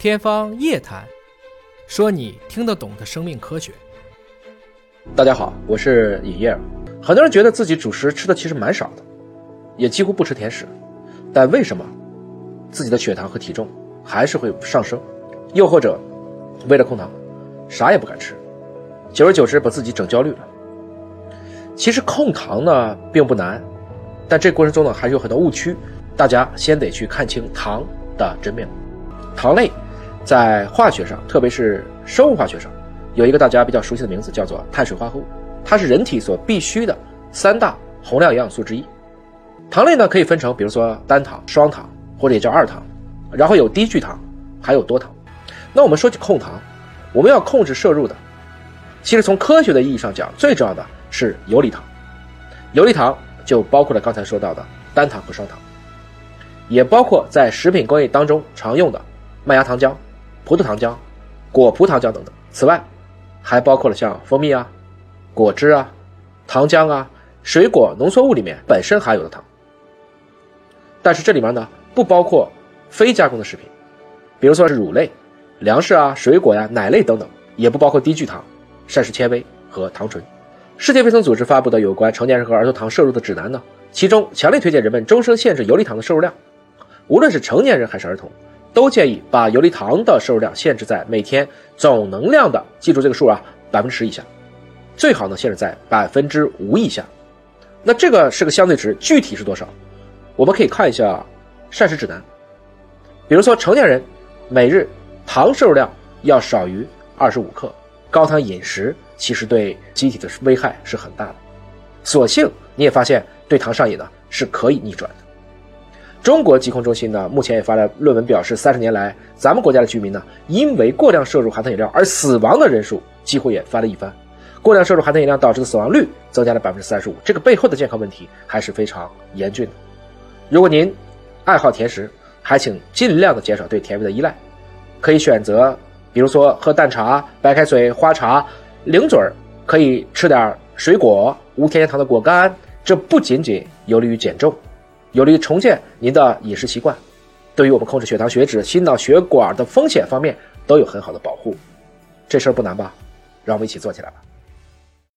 天方夜谭，说你听得懂的生命科学。大家好，我是尹烨。很多人觉得自己主食吃的其实蛮少的，也几乎不吃甜食，但为什么自己的血糖和体重还是会上升？又或者为了控糖，啥也不敢吃，久而久之把自己整焦虑了。其实控糖呢并不难，但这过程中呢还是有很多误区，大家先得去看清糖的真面目。糖类在化学上，特别是生物化学上，有一个大家比较熟悉的名字，叫做碳水化合物，它是人体所必需的三大宏量营养素之一。糖类呢可以分成，比如说单糖、双糖或者也叫二糖，然后有低聚糖，还有多糖。那我们说起控糖，我们要控制摄入的，其实从科学的意义上讲，最重要的。是游离糖，游离糖就包括了刚才说到的单糖和双糖，也包括在食品工艺当中常用的麦芽糖浆、葡萄糖浆、果葡糖浆等等。此外，还包括了像蜂蜜啊、果汁啊、糖浆啊、水果浓缩物里面本身含有的糖。但是这里面呢，不包括非加工的食品，比如说是乳类、粮食啊、水果呀、奶类等等，也不包括低聚糖、膳食纤维和糖醇。世界卫生组织发布的有关成年人和儿童糖摄入的指南呢，其中强烈推荐人们终生限制游离糖的摄入量。无论是成年人还是儿童，都建议把游离糖的摄入量限制在每天总能量的，记住这个数啊，百分之十以下，最好呢限制在百分之五以下。那这个是个相对值，具体是多少？我们可以看一下膳食指南。比如说成年人每日糖摄入量要少于二十五克，高糖饮食。其实对机体的危害是很大的，所幸你也发现对糖上瘾呢是可以逆转的。中国疾控中心呢目前也发了论文表示，三十年来咱们国家的居民呢因为过量摄入含糖饮料而死亡的人数几乎也翻了一番，过量摄入含糖饮料导致的死亡率增加了百分之三十五，这个背后的健康问题还是非常严峻的。如果您爱好甜食，还请尽量的减少对甜味的依赖，可以选择比如说喝淡茶、白开水、花茶。零嘴儿可以吃点水果、无添加糖的果干，这不仅仅有利于减重，有利于重建您的饮食习惯，对于我们控制血糖、血脂、心脑血管的风险方面都有很好的保护。这事儿不难吧？让我们一起做起来吧。